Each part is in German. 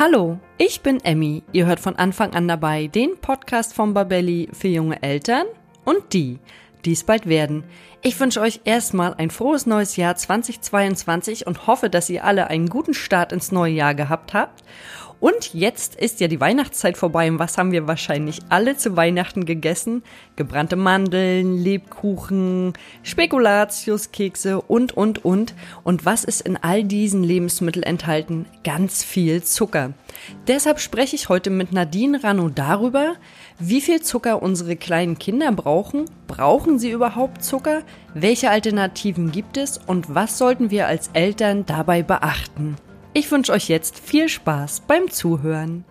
Hallo, ich bin Emmy. Ihr hört von Anfang an dabei den Podcast von Babelli für junge Eltern und die, die es bald werden. Ich wünsche euch erstmal ein frohes neues Jahr 2022 und hoffe, dass ihr alle einen guten Start ins neue Jahr gehabt habt und jetzt ist ja die Weihnachtszeit vorbei und was haben wir wahrscheinlich alle zu Weihnachten gegessen? Gebrannte Mandeln, Lebkuchen, Spekulatius, Kekse und, und, und. Und was ist in all diesen Lebensmitteln enthalten? Ganz viel Zucker. Deshalb spreche ich heute mit Nadine Rano darüber, wie viel Zucker unsere kleinen Kinder brauchen. Brauchen sie überhaupt Zucker? Welche Alternativen gibt es? Und was sollten wir als Eltern dabei beachten? Ich wünsche euch jetzt viel Spaß beim Zuhören.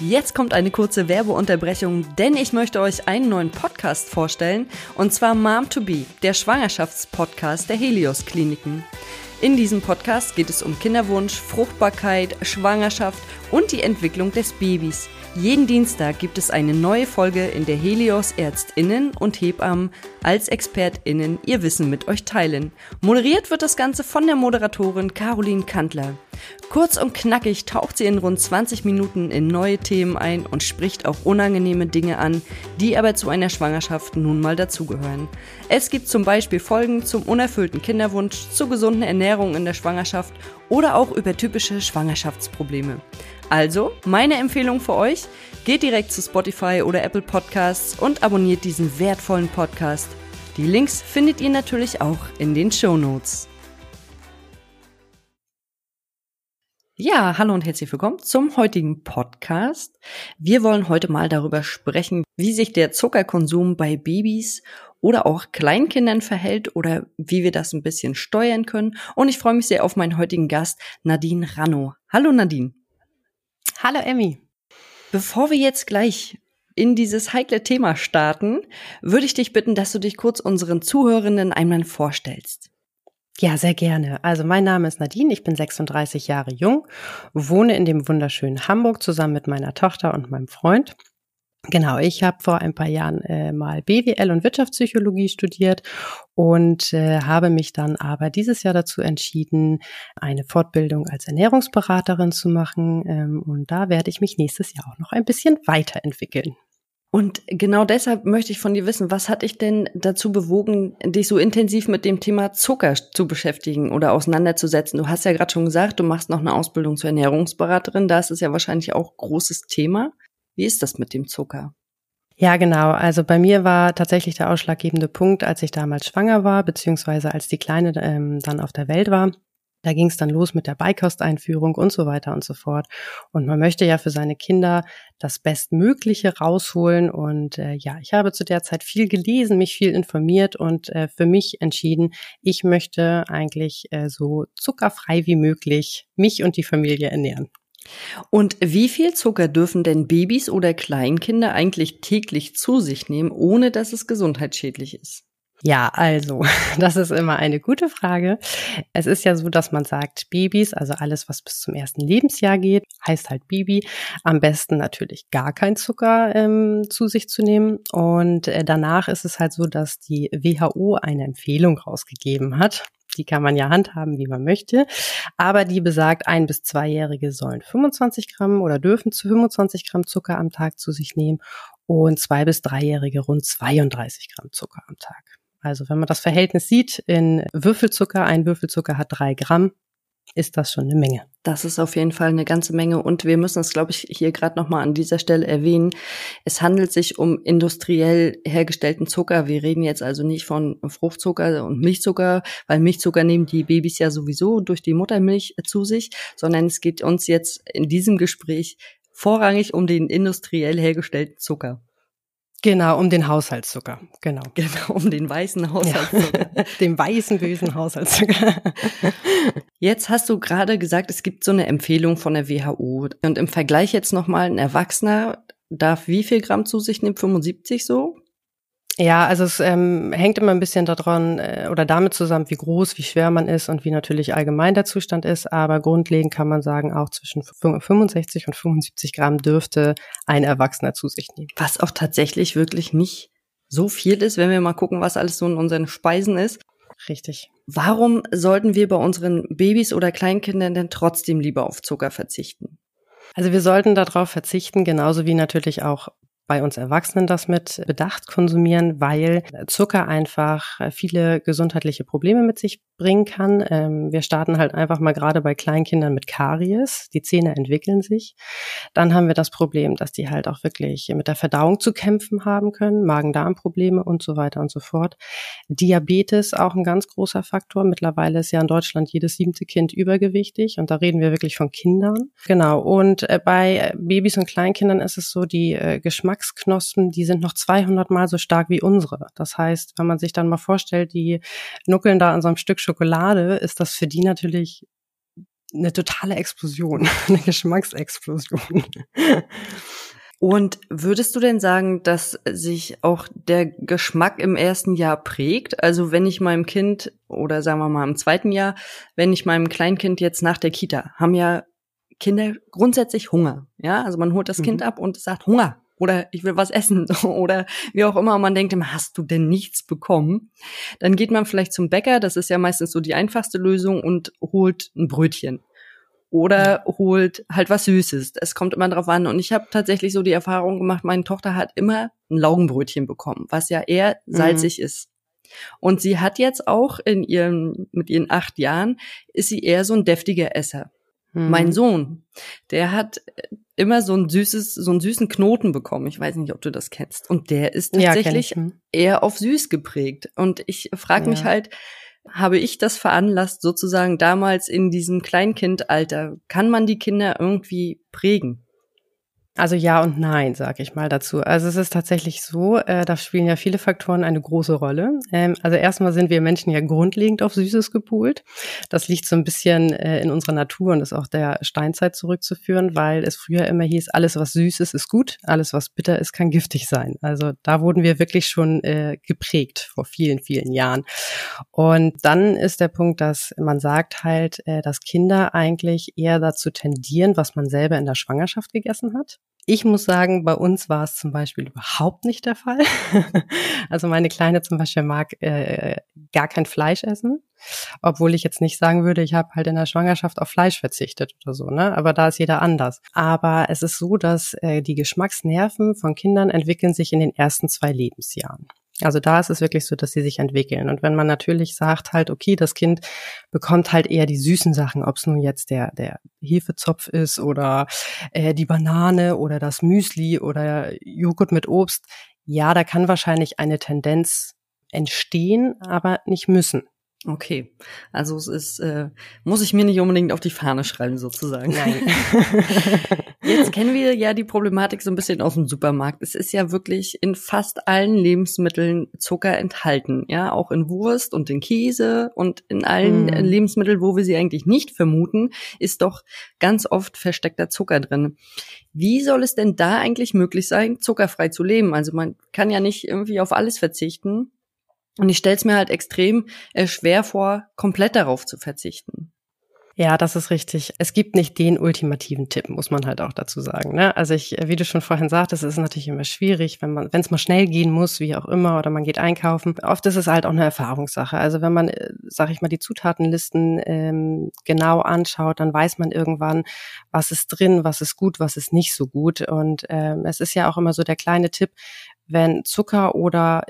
Jetzt kommt eine kurze Werbeunterbrechung, denn ich möchte euch einen neuen Podcast vorstellen, und zwar Mom to Be, der Schwangerschaftspodcast der Helios Kliniken. In diesem Podcast geht es um Kinderwunsch, Fruchtbarkeit, Schwangerschaft und die Entwicklung des Babys – jeden Dienstag gibt es eine neue Folge, in der Helios Ärztinnen und Hebammen als Expertinnen ihr Wissen mit euch teilen. Moderiert wird das Ganze von der Moderatorin Caroline Kantler. Kurz und knackig taucht sie in rund 20 Minuten in neue Themen ein und spricht auch unangenehme Dinge an, die aber zu einer Schwangerschaft nun mal dazugehören. Es gibt zum Beispiel Folgen zum unerfüllten Kinderwunsch, zur gesunden Ernährung in der Schwangerschaft oder auch über typische Schwangerschaftsprobleme. Also, meine Empfehlung für euch, geht direkt zu Spotify oder Apple Podcasts und abonniert diesen wertvollen Podcast. Die Links findet ihr natürlich auch in den Show Notes. Ja, hallo und herzlich willkommen zum heutigen Podcast. Wir wollen heute mal darüber sprechen, wie sich der Zuckerkonsum bei Babys oder auch Kleinkindern verhält oder wie wir das ein bisschen steuern können. Und ich freue mich sehr auf meinen heutigen Gast, Nadine Ranno. Hallo Nadine. Hallo Emmy. Bevor wir jetzt gleich in dieses heikle Thema starten, würde ich dich bitten, dass du dich kurz unseren Zuhörenden einmal vorstellst. Ja, sehr gerne. Also mein Name ist Nadine, ich bin 36 Jahre jung, wohne in dem wunderschönen Hamburg zusammen mit meiner Tochter und meinem Freund. Genau, ich habe vor ein paar Jahren äh, mal BWL und Wirtschaftspsychologie studiert und äh, habe mich dann aber dieses Jahr dazu entschieden, eine Fortbildung als Ernährungsberaterin zu machen. Ähm, und da werde ich mich nächstes Jahr auch noch ein bisschen weiterentwickeln. Und genau deshalb möchte ich von dir wissen, was hat dich denn dazu bewogen, dich so intensiv mit dem Thema Zucker zu beschäftigen oder auseinanderzusetzen? Du hast ja gerade schon gesagt, du machst noch eine Ausbildung zur Ernährungsberaterin. Da ist es ja wahrscheinlich auch großes Thema. Wie ist das mit dem Zucker? Ja, genau. Also bei mir war tatsächlich der ausschlaggebende Punkt, als ich damals schwanger war, beziehungsweise als die Kleine ähm, dann auf der Welt war. Da ging es dann los mit der Beikosteinführung und so weiter und so fort. Und man möchte ja für seine Kinder das Bestmögliche rausholen. Und äh, ja, ich habe zu der Zeit viel gelesen, mich viel informiert und äh, für mich entschieden, ich möchte eigentlich äh, so zuckerfrei wie möglich mich und die Familie ernähren. Und wie viel Zucker dürfen denn Babys oder Kleinkinder eigentlich täglich zu sich nehmen, ohne dass es gesundheitsschädlich ist? Ja, also, das ist immer eine gute Frage. Es ist ja so, dass man sagt, Babys, also alles, was bis zum ersten Lebensjahr geht, heißt halt Baby. Am besten natürlich gar kein Zucker ähm, zu sich zu nehmen. Und äh, danach ist es halt so, dass die WHO eine Empfehlung rausgegeben hat. Die kann man ja handhaben, wie man möchte. Aber die besagt, ein bis zweijährige sollen 25 Gramm oder dürfen zu 25 Gramm Zucker am Tag zu sich nehmen und zwei bis dreijährige rund 32 Gramm Zucker am Tag. Also wenn man das Verhältnis sieht in Würfelzucker, ein Würfelzucker hat drei Gramm, ist das schon eine Menge. Das ist auf jeden Fall eine ganze Menge und wir müssen es, glaube ich, hier gerade nochmal an dieser Stelle erwähnen. Es handelt sich um industriell hergestellten Zucker. Wir reden jetzt also nicht von Fruchtzucker und Milchzucker, weil Milchzucker nehmen die Babys ja sowieso durch die Muttermilch zu sich, sondern es geht uns jetzt in diesem Gespräch vorrangig um den industriell hergestellten Zucker. Genau, um den Haushaltszucker. Genau. Genau, um den weißen Haushaltszucker. Ja, den weißen, bösen Haushaltszucker. Jetzt hast du gerade gesagt, es gibt so eine Empfehlung von der WHO. Und im Vergleich jetzt nochmal, ein Erwachsener darf wie viel Gramm zu sich nehmen? 75 so? Ja, also es ähm, hängt immer ein bisschen daran äh, oder damit zusammen, wie groß, wie schwer man ist und wie natürlich allgemein der Zustand ist. Aber grundlegend kann man sagen, auch zwischen 65 und 75 Gramm dürfte ein Erwachsener zu sich nehmen. Was auch tatsächlich wirklich nicht so viel ist, wenn wir mal gucken, was alles so in unseren Speisen ist. richtig. Warum sollten wir bei unseren Babys oder Kleinkindern denn trotzdem lieber auf Zucker verzichten? Also wir sollten darauf verzichten, genauso wie natürlich auch bei uns Erwachsenen das mit Bedacht konsumieren, weil Zucker einfach viele gesundheitliche Probleme mit sich bringen kann. Ähm, wir starten halt einfach mal gerade bei Kleinkindern mit Karies. Die Zähne entwickeln sich. Dann haben wir das Problem, dass die halt auch wirklich mit der Verdauung zu kämpfen haben können, Magen-Darm-Probleme und so weiter und so fort. Diabetes auch ein ganz großer Faktor. Mittlerweile ist ja in Deutschland jedes siebte Kind übergewichtig und da reden wir wirklich von Kindern. Genau. Und äh, bei Babys und Kleinkindern ist es so, die äh, Geschmack Geschmacksknospen, die sind noch 200 mal so stark wie unsere. Das heißt, wenn man sich dann mal vorstellt, die nuckeln da an so einem Stück Schokolade, ist das für die natürlich eine totale Explosion, eine Geschmacksexplosion. Und würdest du denn sagen, dass sich auch der Geschmack im ersten Jahr prägt? Also wenn ich meinem Kind oder sagen wir mal im zweiten Jahr, wenn ich meinem Kleinkind jetzt nach der Kita, haben ja Kinder grundsätzlich Hunger. Ja, also man holt das mhm. Kind ab und sagt Hunger oder ich will was essen oder wie auch immer. Man denkt immer, hast du denn nichts bekommen? Dann geht man vielleicht zum Bäcker, das ist ja meistens so die einfachste Lösung und holt ein Brötchen. Oder holt halt was Süßes. Es kommt immer drauf an. Und ich habe tatsächlich so die Erfahrung gemacht, meine Tochter hat immer ein Laugenbrötchen bekommen, was ja eher mhm. salzig mhm. ist. Und sie hat jetzt auch in ihren, mit ihren acht Jahren, ist sie eher so ein deftiger Esser. Mhm. Mein Sohn, der hat immer so ein süßes, so einen süßen Knoten bekommen. Ich weiß nicht, ob du das kennst. Und der ist tatsächlich ja, eher auf süß geprägt. Und ich frage ja. mich halt, habe ich das veranlasst, sozusagen damals in diesem Kleinkindalter? Kann man die Kinder irgendwie prägen? Also ja und nein, sage ich mal dazu. Also es ist tatsächlich so, äh, da spielen ja viele Faktoren eine große Rolle. Ähm, also erstmal sind wir Menschen ja grundlegend auf Süßes gepoolt. Das liegt so ein bisschen äh, in unserer Natur und ist auch der Steinzeit zurückzuführen, weil es früher immer hieß, alles was süß ist, ist gut, alles was bitter ist, kann giftig sein. Also da wurden wir wirklich schon äh, geprägt vor vielen, vielen Jahren. Und dann ist der Punkt, dass man sagt halt, äh, dass Kinder eigentlich eher dazu tendieren, was man selber in der Schwangerschaft gegessen hat. Ich muss sagen, bei uns war es zum Beispiel überhaupt nicht der Fall. also meine Kleine zum Beispiel mag äh, gar kein Fleisch essen, obwohl ich jetzt nicht sagen würde, ich habe halt in der Schwangerschaft auf Fleisch verzichtet oder so, ne? Aber da ist jeder anders. Aber es ist so, dass äh, die Geschmacksnerven von Kindern entwickeln sich in den ersten zwei Lebensjahren. Also da ist es wirklich so, dass sie sich entwickeln. Und wenn man natürlich sagt halt, okay, das Kind bekommt halt eher die süßen Sachen, ob es nun jetzt der, der Hefezopf ist oder äh, die Banane oder das Müsli oder Joghurt mit Obst, ja, da kann wahrscheinlich eine Tendenz entstehen, aber nicht müssen. Okay, also es ist, äh, muss ich mir nicht unbedingt auf die Fahne schreiben sozusagen. Nein. Jetzt kennen wir ja die Problematik so ein bisschen aus dem Supermarkt. Es ist ja wirklich in fast allen Lebensmitteln Zucker enthalten, ja, auch in Wurst und in Käse und in allen mm. Lebensmitteln, wo wir sie eigentlich nicht vermuten, ist doch ganz oft versteckter Zucker drin. Wie soll es denn da eigentlich möglich sein, zuckerfrei zu leben? Also man kann ja nicht irgendwie auf alles verzichten. Und ich stelle es mir halt extrem äh, schwer vor, komplett darauf zu verzichten. Ja, das ist richtig. Es gibt nicht den ultimativen Tipp, muss man halt auch dazu sagen. Ne? Also ich, wie du schon vorhin sagtest, es ist natürlich immer schwierig, wenn man, wenn es mal schnell gehen muss, wie auch immer, oder man geht einkaufen. Oft ist es halt auch eine Erfahrungssache. Also wenn man, äh, sag ich mal, die Zutatenlisten ähm, genau anschaut, dann weiß man irgendwann, was ist drin, was ist gut, was ist nicht so gut. Und ähm, es ist ja auch immer so der kleine Tipp, wenn Zucker oder,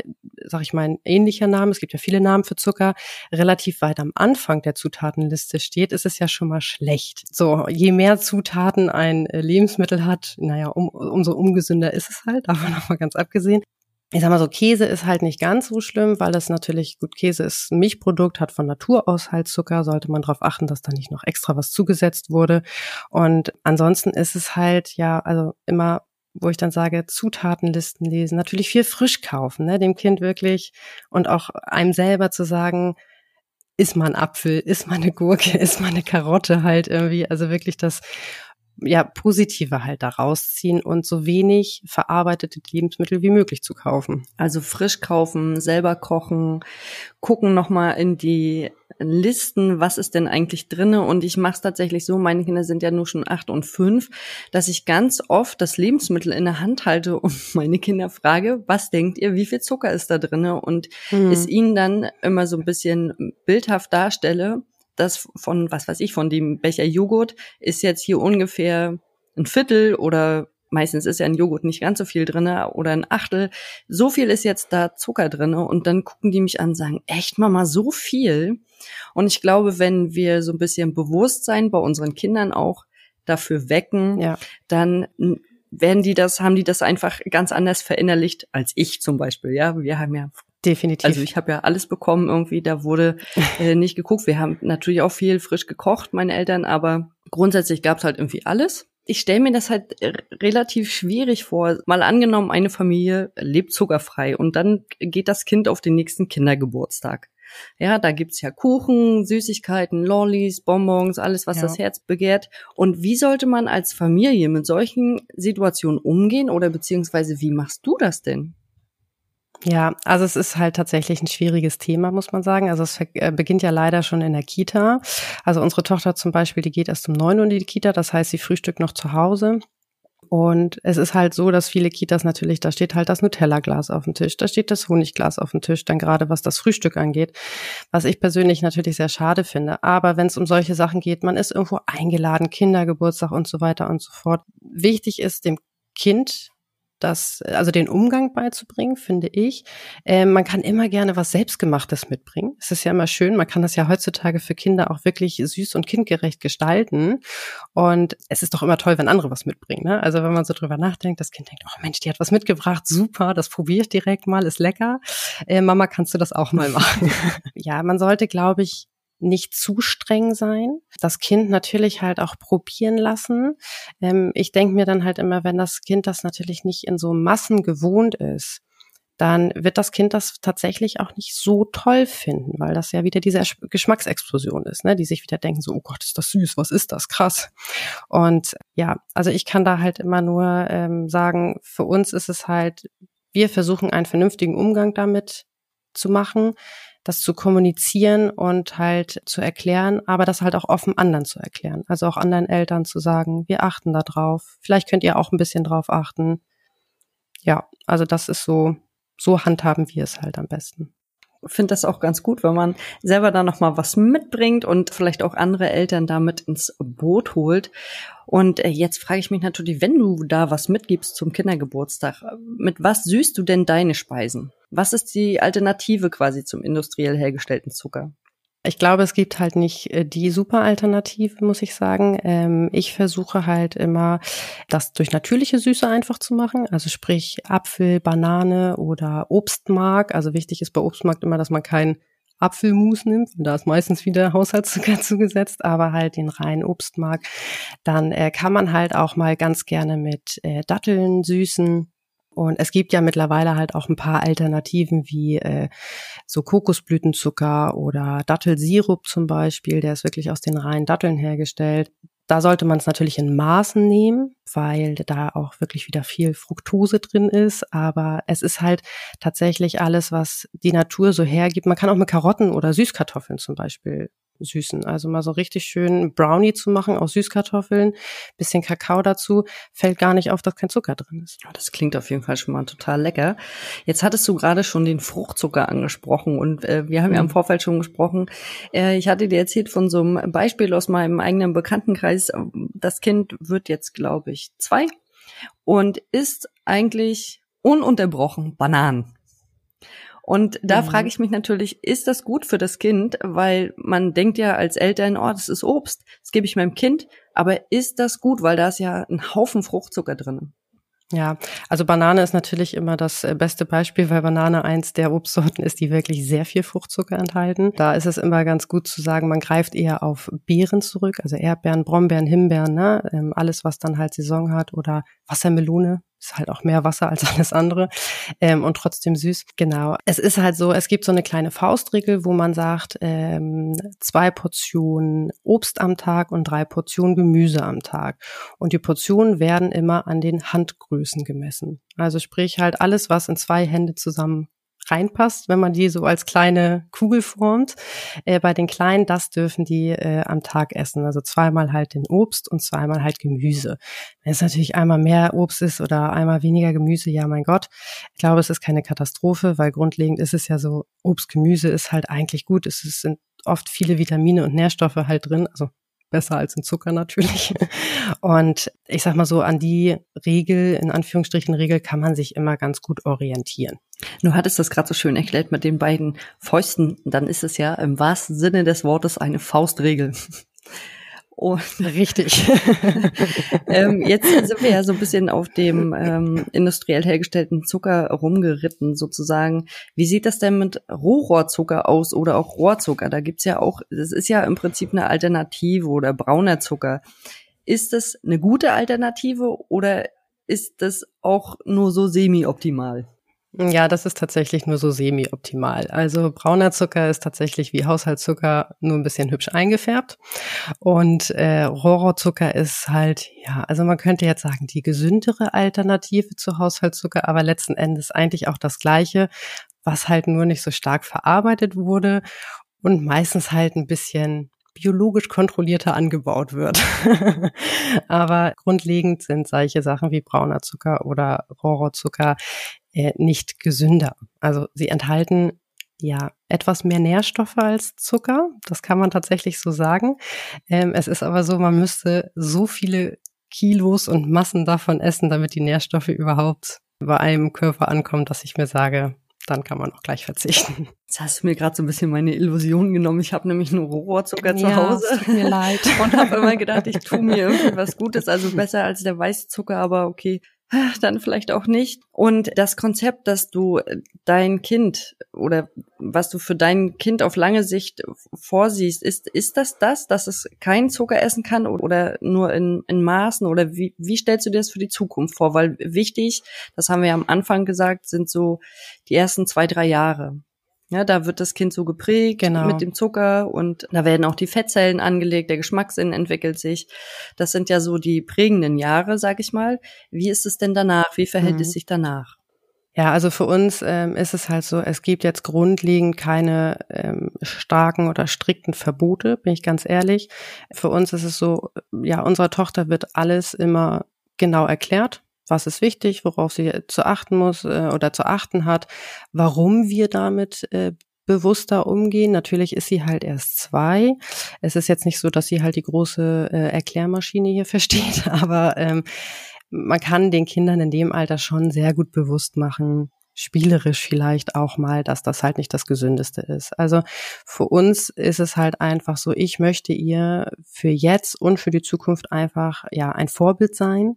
sag ich mal, ein ähnlicher Name, es gibt ja viele Namen für Zucker, relativ weit am Anfang der Zutatenliste steht, ist es ja schon mal schlecht. So, je mehr Zutaten ein äh, Lebensmittel hat, naja, um, umso ungesünder ist es halt, davon noch mal ganz abgesehen. Ich sag mal so, Käse ist halt nicht ganz so schlimm, weil das natürlich, gut, Käse ist ein Milchprodukt, hat von Natur aus halt Zucker, sollte man darauf achten, dass da nicht noch extra was zugesetzt wurde. Und ansonsten ist es halt, ja, also immer wo ich dann sage, Zutatenlisten lesen, natürlich viel frisch kaufen, ne, dem Kind wirklich. Und auch einem selber zu sagen, ist man Apfel, ist man eine Gurke, ist man eine Karotte halt irgendwie, also wirklich das ja, Positive halt da rausziehen und so wenig verarbeitete Lebensmittel wie möglich zu kaufen. Also frisch kaufen, selber kochen, gucken nochmal in die Listen, was ist denn eigentlich drinne und ich mache es tatsächlich so, meine Kinder sind ja nur schon acht und fünf, dass ich ganz oft das Lebensmittel in der Hand halte und meine Kinder frage, was denkt ihr, wie viel Zucker ist da drinne und mhm. es ihnen dann immer so ein bisschen bildhaft darstelle, dass von, was weiß ich, von dem Becher Joghurt ist jetzt hier ungefähr ein Viertel oder meistens ist ja ein Joghurt nicht ganz so viel drinne oder ein Achtel. So viel ist jetzt da Zucker drinne und dann gucken die mich an und sagen, echt Mama, so viel? Und ich glaube, wenn wir so ein bisschen Bewusstsein bei unseren Kindern auch dafür wecken, ja. dann werden die das, haben die das einfach ganz anders verinnerlicht als ich zum Beispiel. Ja, wir haben ja Definitiv. Also ich habe ja alles bekommen irgendwie, da wurde äh, nicht geguckt. Wir haben natürlich auch viel frisch gekocht, meine Eltern, aber grundsätzlich gab's halt irgendwie alles. Ich stelle mir das halt relativ schwierig vor. Mal angenommen, eine Familie lebt zuckerfrei und dann geht das Kind auf den nächsten Kindergeburtstag. Ja, da gibt's ja Kuchen, Süßigkeiten, Lollis, Bonbons, alles, was ja. das Herz begehrt. Und wie sollte man als Familie mit solchen Situationen umgehen oder beziehungsweise wie machst du das denn? Ja, also es ist halt tatsächlich ein schwieriges Thema, muss man sagen. Also es äh, beginnt ja leider schon in der Kita. Also unsere Tochter zum Beispiel, die geht erst um neun Uhr in die Kita, das heißt, sie frühstückt noch zu Hause. Und es ist halt so, dass viele Kitas natürlich, da steht halt das Nutella-Glas auf dem Tisch, da steht das Honigglas auf dem Tisch, dann gerade was das Frühstück angeht, was ich persönlich natürlich sehr schade finde. Aber wenn es um solche Sachen geht, man ist irgendwo eingeladen, Kindergeburtstag und so weiter und so fort. Wichtig ist dem Kind das, also den Umgang beizubringen, finde ich. Äh, man kann immer gerne was Selbstgemachtes mitbringen. Es ist ja immer schön, man kann das ja heutzutage für Kinder auch wirklich süß und kindgerecht gestalten. Und es ist doch immer toll, wenn andere was mitbringen. Ne? Also wenn man so drüber nachdenkt, das Kind denkt, oh Mensch, die hat was mitgebracht, super, das probiere ich direkt mal, ist lecker. Äh, Mama, kannst du das auch mal machen? ja, man sollte, glaube ich, nicht zu streng sein. Das Kind natürlich halt auch probieren lassen. Ähm, ich denke mir dann halt immer, wenn das Kind das natürlich nicht in so Massen gewohnt ist, dann wird das Kind das tatsächlich auch nicht so toll finden, weil das ja wieder diese Geschmacksexplosion ist, ne? die sich wieder denken, so, oh Gott, ist das süß, was ist das, krass. Und ja, also ich kann da halt immer nur ähm, sagen, für uns ist es halt, wir versuchen einen vernünftigen Umgang damit zu machen das zu kommunizieren und halt zu erklären, aber das halt auch offen anderen zu erklären. Also auch anderen Eltern zu sagen, wir achten da drauf. Vielleicht könnt ihr auch ein bisschen drauf achten. Ja, also das ist so, so handhaben wir es halt am besten finde das auch ganz gut, wenn man selber da noch mal was mitbringt und vielleicht auch andere Eltern damit ins Boot holt. Und äh, jetzt frage ich mich natürlich, wenn du da was mitgibst zum Kindergeburtstag, mit was süßt du denn deine Speisen? Was ist die Alternative quasi zum industriell hergestellten Zucker? Ich glaube, es gibt halt nicht äh, die super Alternative, muss ich sagen. Ähm, ich versuche halt immer, das durch natürliche Süße einfach zu machen. Also sprich Apfel, Banane oder Obstmark. Also wichtig ist bei Obstmark immer, dass man kein Apfelmus nimmt. Da ist meistens wieder Haushaltszucker zugesetzt, aber halt den reinen Obstmark. Dann äh, kann man halt auch mal ganz gerne mit äh, Datteln süßen und es gibt ja mittlerweile halt auch ein paar Alternativen wie äh, so Kokosblütenzucker oder Dattelsirup zum Beispiel, der ist wirklich aus den reinen Datteln hergestellt. Da sollte man es natürlich in Maßen nehmen, weil da auch wirklich wieder viel Fructose drin ist. Aber es ist halt tatsächlich alles, was die Natur so hergibt. Man kann auch mit Karotten oder Süßkartoffeln zum Beispiel süßen. Also mal so richtig schön Brownie zu machen aus Süßkartoffeln, bisschen Kakao dazu, fällt gar nicht auf, dass kein Zucker drin ist. Das klingt auf jeden Fall schon mal total lecker. Jetzt hattest du gerade schon den Fruchtzucker angesprochen und äh, wir haben ja im mhm. Vorfeld schon gesprochen. Äh, ich hatte dir erzählt von so einem Beispiel aus meinem eigenen Bekanntenkreis. Das Kind wird jetzt, glaube ich, zwei und isst eigentlich ununterbrochen Bananen. Und da mhm. frage ich mich natürlich, ist das gut für das Kind? Weil man denkt ja als Eltern, oh, das ist Obst, das gebe ich meinem Kind. Aber ist das gut? Weil da ist ja ein Haufen Fruchtzucker drin. Ja, also Banane ist natürlich immer das äh, beste Beispiel, weil Banane eins der Obstsorten ist, die wirklich sehr viel Fruchtzucker enthalten. Da ist es immer ganz gut zu sagen, man greift eher auf Beeren zurück, also Erdbeeren, Brombeeren, Himbeeren, ne? Ähm, alles, was dann halt Saison hat oder Wassermelone ist halt auch mehr Wasser als alles andere ähm, und trotzdem süß. Genau. Es ist halt so, es gibt so eine kleine Faustregel, wo man sagt, ähm, zwei Portionen Obst am Tag und drei Portionen Gemüse am Tag. Und die Portionen werden immer an den Handgrößen gemessen. Also sprich halt alles, was in zwei Hände zusammen reinpasst, wenn man die so als kleine Kugel formt. Äh, bei den Kleinen, das dürfen die äh, am Tag essen. Also zweimal halt den Obst und zweimal halt Gemüse. Wenn es natürlich einmal mehr Obst ist oder einmal weniger Gemüse, ja mein Gott. Ich glaube, es ist keine Katastrophe, weil grundlegend ist es ja so, Obst, Gemüse ist halt eigentlich gut. Es sind oft viele Vitamine und Nährstoffe halt drin. Also besser als in Zucker natürlich. Und ich sag mal so, an die Regel, in Anführungsstrichen Regel, kann man sich immer ganz gut orientieren. Du hattest das gerade so schön erklärt mit den beiden Fäusten. Dann ist es ja im wahrsten Sinne des Wortes eine Faustregel. Oh, richtig. ähm, jetzt sind wir ja so ein bisschen auf dem ähm, industriell hergestellten Zucker rumgeritten, sozusagen. Wie sieht das denn mit Rohrohrzucker aus oder auch Rohrzucker? Da gibt's ja auch, das ist ja im Prinzip eine Alternative oder brauner Zucker. Ist das eine gute Alternative oder ist das auch nur so semi-optimal? Ja, das ist tatsächlich nur so semi-optimal. Also brauner Zucker ist tatsächlich wie Haushaltszucker nur ein bisschen hübsch eingefärbt. Und äh, Rohrzucker ist halt, ja, also man könnte jetzt sagen, die gesündere Alternative zu Haushaltszucker, aber letzten Endes eigentlich auch das gleiche, was halt nur nicht so stark verarbeitet wurde und meistens halt ein bisschen biologisch kontrollierter angebaut wird. Aber grundlegend sind solche Sachen wie brauner Zucker oder Rohrzucker äh, nicht gesünder. Also sie enthalten ja etwas mehr Nährstoffe als Zucker. Das kann man tatsächlich so sagen. Ähm, es ist aber so, man müsste so viele Kilos und Massen davon essen, damit die Nährstoffe überhaupt bei einem Körper ankommen, dass ich mir sage, dann kann man auch gleich verzichten. Jetzt hast du mir gerade so ein bisschen meine Illusion genommen. Ich habe nämlich nur Rohrzucker zu ja, Hause. Tut mir leid. Und habe immer gedacht, ich tue mir irgendwie was Gutes, also besser als der Weißzucker, aber okay, dann vielleicht auch nicht. Und das Konzept, dass du dein Kind oder was du für dein Kind auf lange Sicht vorsiehst, ist, ist das das, dass es keinen Zucker essen kann oder nur in, in Maßen oder wie, wie stellst du dir das für die Zukunft vor? Weil wichtig, das haben wir am Anfang gesagt, sind so die ersten zwei, drei Jahre. Ja, da wird das Kind so geprägt genau. mit dem Zucker und da werden auch die Fettzellen angelegt, der Geschmackssinn entwickelt sich. Das sind ja so die prägenden Jahre, sag ich mal. Wie ist es denn danach? Wie verhält mhm. es sich danach? Ja, also für uns ähm, ist es halt so, es gibt jetzt grundlegend keine ähm, starken oder strikten Verbote, bin ich ganz ehrlich. Für uns ist es so, ja, unserer Tochter wird alles immer genau erklärt was ist wichtig, worauf sie zu achten muss äh, oder zu achten hat, warum wir damit äh, bewusster umgehen. Natürlich ist sie halt erst zwei. Es ist jetzt nicht so, dass sie halt die große äh, Erklärmaschine hier versteht, aber ähm, man kann den Kindern in dem Alter schon sehr gut bewusst machen, spielerisch vielleicht auch mal, dass das halt nicht das Gesündeste ist. Also für uns ist es halt einfach so, ich möchte ihr für jetzt und für die Zukunft einfach ja ein Vorbild sein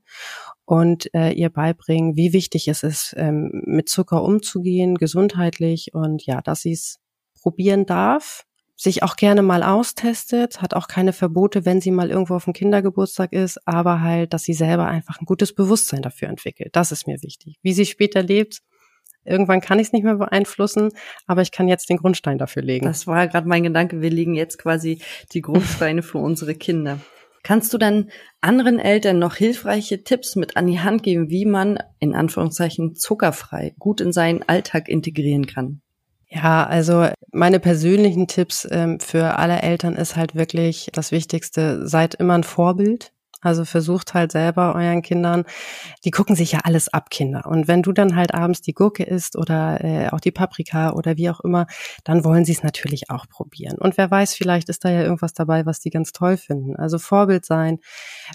und äh, ihr beibringen, wie wichtig es ist, ähm, mit Zucker umzugehen, gesundheitlich und ja, dass sie es probieren darf, sich auch gerne mal austestet, hat auch keine Verbote, wenn sie mal irgendwo auf dem Kindergeburtstag ist, aber halt, dass sie selber einfach ein gutes Bewusstsein dafür entwickelt. Das ist mir wichtig. Wie sie später lebt, irgendwann kann ich es nicht mehr beeinflussen, aber ich kann jetzt den Grundstein dafür legen. Das war gerade mein Gedanke. Wir legen jetzt quasi die Grundsteine für unsere Kinder. Kannst du dann anderen Eltern noch hilfreiche Tipps mit an die Hand geben, wie man in Anführungszeichen zuckerfrei gut in seinen Alltag integrieren kann? Ja, also meine persönlichen Tipps ähm, für alle Eltern ist halt wirklich das Wichtigste, seid immer ein Vorbild. Also versucht halt selber euren Kindern, die gucken sich ja alles ab, Kinder. Und wenn du dann halt abends die Gurke isst oder äh, auch die Paprika oder wie auch immer, dann wollen sie es natürlich auch probieren. Und wer weiß, vielleicht ist da ja irgendwas dabei, was die ganz toll finden. Also Vorbild sein,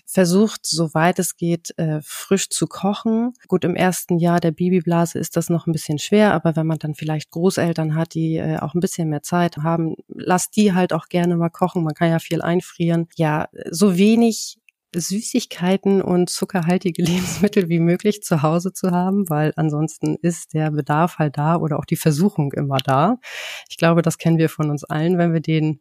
versucht, soweit es geht, äh, frisch zu kochen. Gut, im ersten Jahr der Babyblase ist das noch ein bisschen schwer, aber wenn man dann vielleicht Großeltern hat, die äh, auch ein bisschen mehr Zeit haben, lasst die halt auch gerne mal kochen. Man kann ja viel einfrieren. Ja, so wenig Süßigkeiten und zuckerhaltige Lebensmittel wie möglich zu Hause zu haben, weil ansonsten ist der Bedarf halt da oder auch die Versuchung immer da. Ich glaube, das kennen wir von uns allen, wenn wir den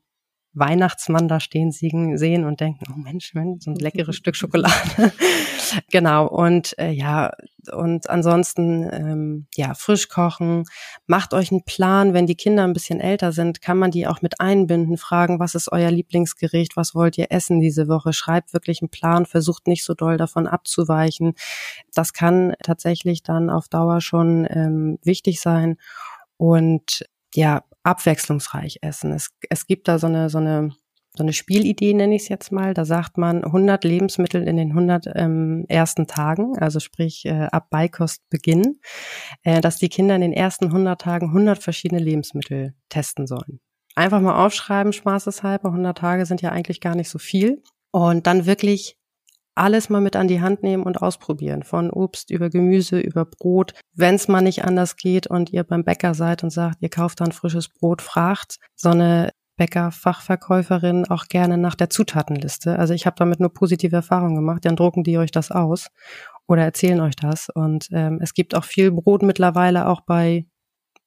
Weihnachtsmann da stehen sehen und denken, oh Mensch, Mensch so ein leckeres Stück Schokolade. genau. Und äh, ja, und ansonsten, ähm, ja, frisch kochen. Macht euch einen Plan. Wenn die Kinder ein bisschen älter sind, kann man die auch mit einbinden, fragen, was ist euer Lieblingsgericht, was wollt ihr essen diese Woche? Schreibt wirklich einen Plan, versucht nicht so doll davon abzuweichen. Das kann tatsächlich dann auf Dauer schon ähm, wichtig sein. Und ja, abwechslungsreich essen. Es, es gibt da so eine, so eine so eine Spielidee nenne ich es jetzt mal. Da sagt man 100 Lebensmittel in den 100 ähm, ersten Tagen, also sprich äh, ab Beikostbeginn, äh, dass die Kinder in den ersten 100 Tagen 100 verschiedene Lebensmittel testen sollen. Einfach mal aufschreiben, spaßeshalber. 100 Tage sind ja eigentlich gar nicht so viel. Und dann wirklich alles mal mit an die Hand nehmen und ausprobieren. Von Obst über Gemüse, über Brot. Wenn es mal nicht anders geht und ihr beim Bäcker seid und sagt, ihr kauft dann frisches Brot, fragt so eine Bäcker-Fachverkäuferin auch gerne nach der Zutatenliste. Also ich habe damit nur positive Erfahrungen gemacht. Dann drucken die euch das aus oder erzählen euch das. Und ähm, es gibt auch viel Brot mittlerweile auch bei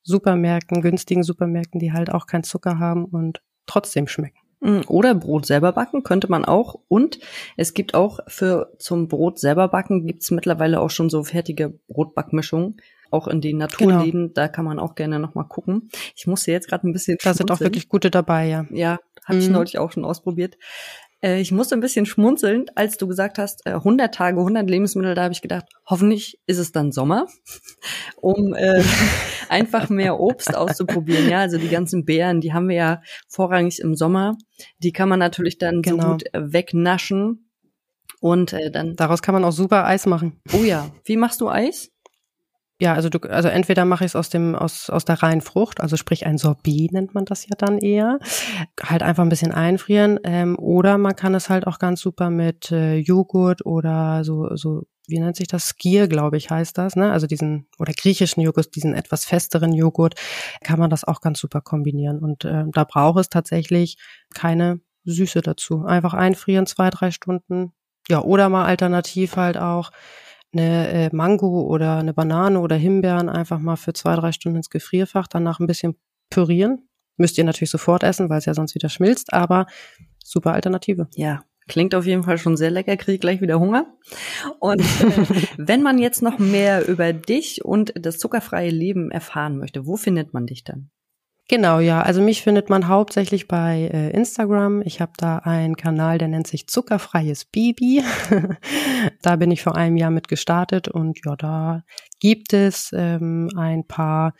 Supermärkten, günstigen Supermärkten, die halt auch keinen Zucker haben und trotzdem schmecken. Mm, oder Brot selber backen könnte man auch. Und es gibt auch für zum Brot selber backen gibt's mittlerweile auch schon so fertige Brotbackmischungen auch in den Naturleben, genau. da kann man auch gerne nochmal gucken. Ich musste jetzt gerade ein bisschen. Da sind auch wirklich gute dabei, ja. Ja, habe mhm. ich neulich auch schon ausprobiert. Äh, ich musste ein bisschen schmunzeln, als du gesagt hast, äh, 100 Tage, 100 Lebensmittel, da habe ich gedacht, hoffentlich ist es dann Sommer, um äh, einfach mehr Obst auszuprobieren. Ja, also die ganzen Beeren, die haben wir ja vorrangig im Sommer. Die kann man natürlich dann genau. so gut äh, wegnaschen. Und äh, dann. Daraus kann man auch super Eis machen. Oh ja. Wie machst du Eis? Ja, also du, also entweder mache ich es aus dem aus aus der reinen Frucht, also sprich ein Sorbet nennt man das ja dann eher, halt einfach ein bisschen einfrieren, ähm, oder man kann es halt auch ganz super mit äh, Joghurt oder so so wie nennt sich das Skier, glaube ich, heißt das, ne? Also diesen oder griechischen Joghurt, diesen etwas festeren Joghurt, kann man das auch ganz super kombinieren und äh, da braucht es tatsächlich keine Süße dazu. Einfach einfrieren zwei drei Stunden, ja oder mal alternativ halt auch eine äh, Mango oder eine Banane oder Himbeeren einfach mal für zwei, drei Stunden ins Gefrierfach, danach ein bisschen pürieren. Müsst ihr natürlich sofort essen, weil es ja sonst wieder schmilzt, aber super Alternative. Ja, Klingt auf jeden Fall schon sehr lecker, kriege gleich wieder Hunger. Und äh, wenn man jetzt noch mehr über dich und das zuckerfreie Leben erfahren möchte, wo findet man dich dann? Genau, ja. Also mich findet man hauptsächlich bei äh, Instagram. Ich habe da einen Kanal, der nennt sich Zuckerfreies Baby. da bin ich vor einem Jahr mit gestartet und ja, da gibt es ähm, ein paar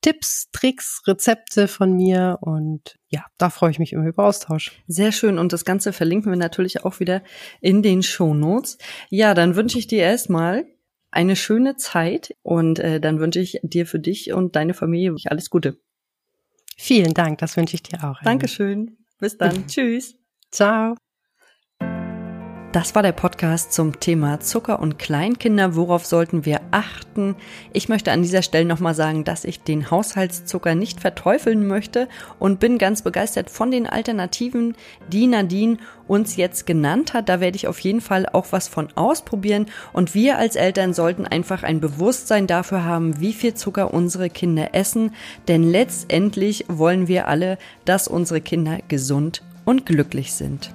Tipps, Tricks, Rezepte von mir und ja, da freue ich mich immer über Austausch. Sehr schön und das Ganze verlinken wir natürlich auch wieder in den Show Notes. Ja, dann wünsche ich dir erstmal eine schöne Zeit und äh, dann wünsche ich dir für dich und deine Familie alles Gute. Vielen Dank, das wünsche ich dir auch. Dankeschön. Bis dann. Tschüss. Ciao. Das war der Podcast zum Thema Zucker und Kleinkinder. Worauf sollten wir achten? Ich möchte an dieser Stelle nochmal sagen, dass ich den Haushaltszucker nicht verteufeln möchte und bin ganz begeistert von den Alternativen, die Nadine uns jetzt genannt hat. Da werde ich auf jeden Fall auch was von ausprobieren. Und wir als Eltern sollten einfach ein Bewusstsein dafür haben, wie viel Zucker unsere Kinder essen. Denn letztendlich wollen wir alle, dass unsere Kinder gesund und glücklich sind.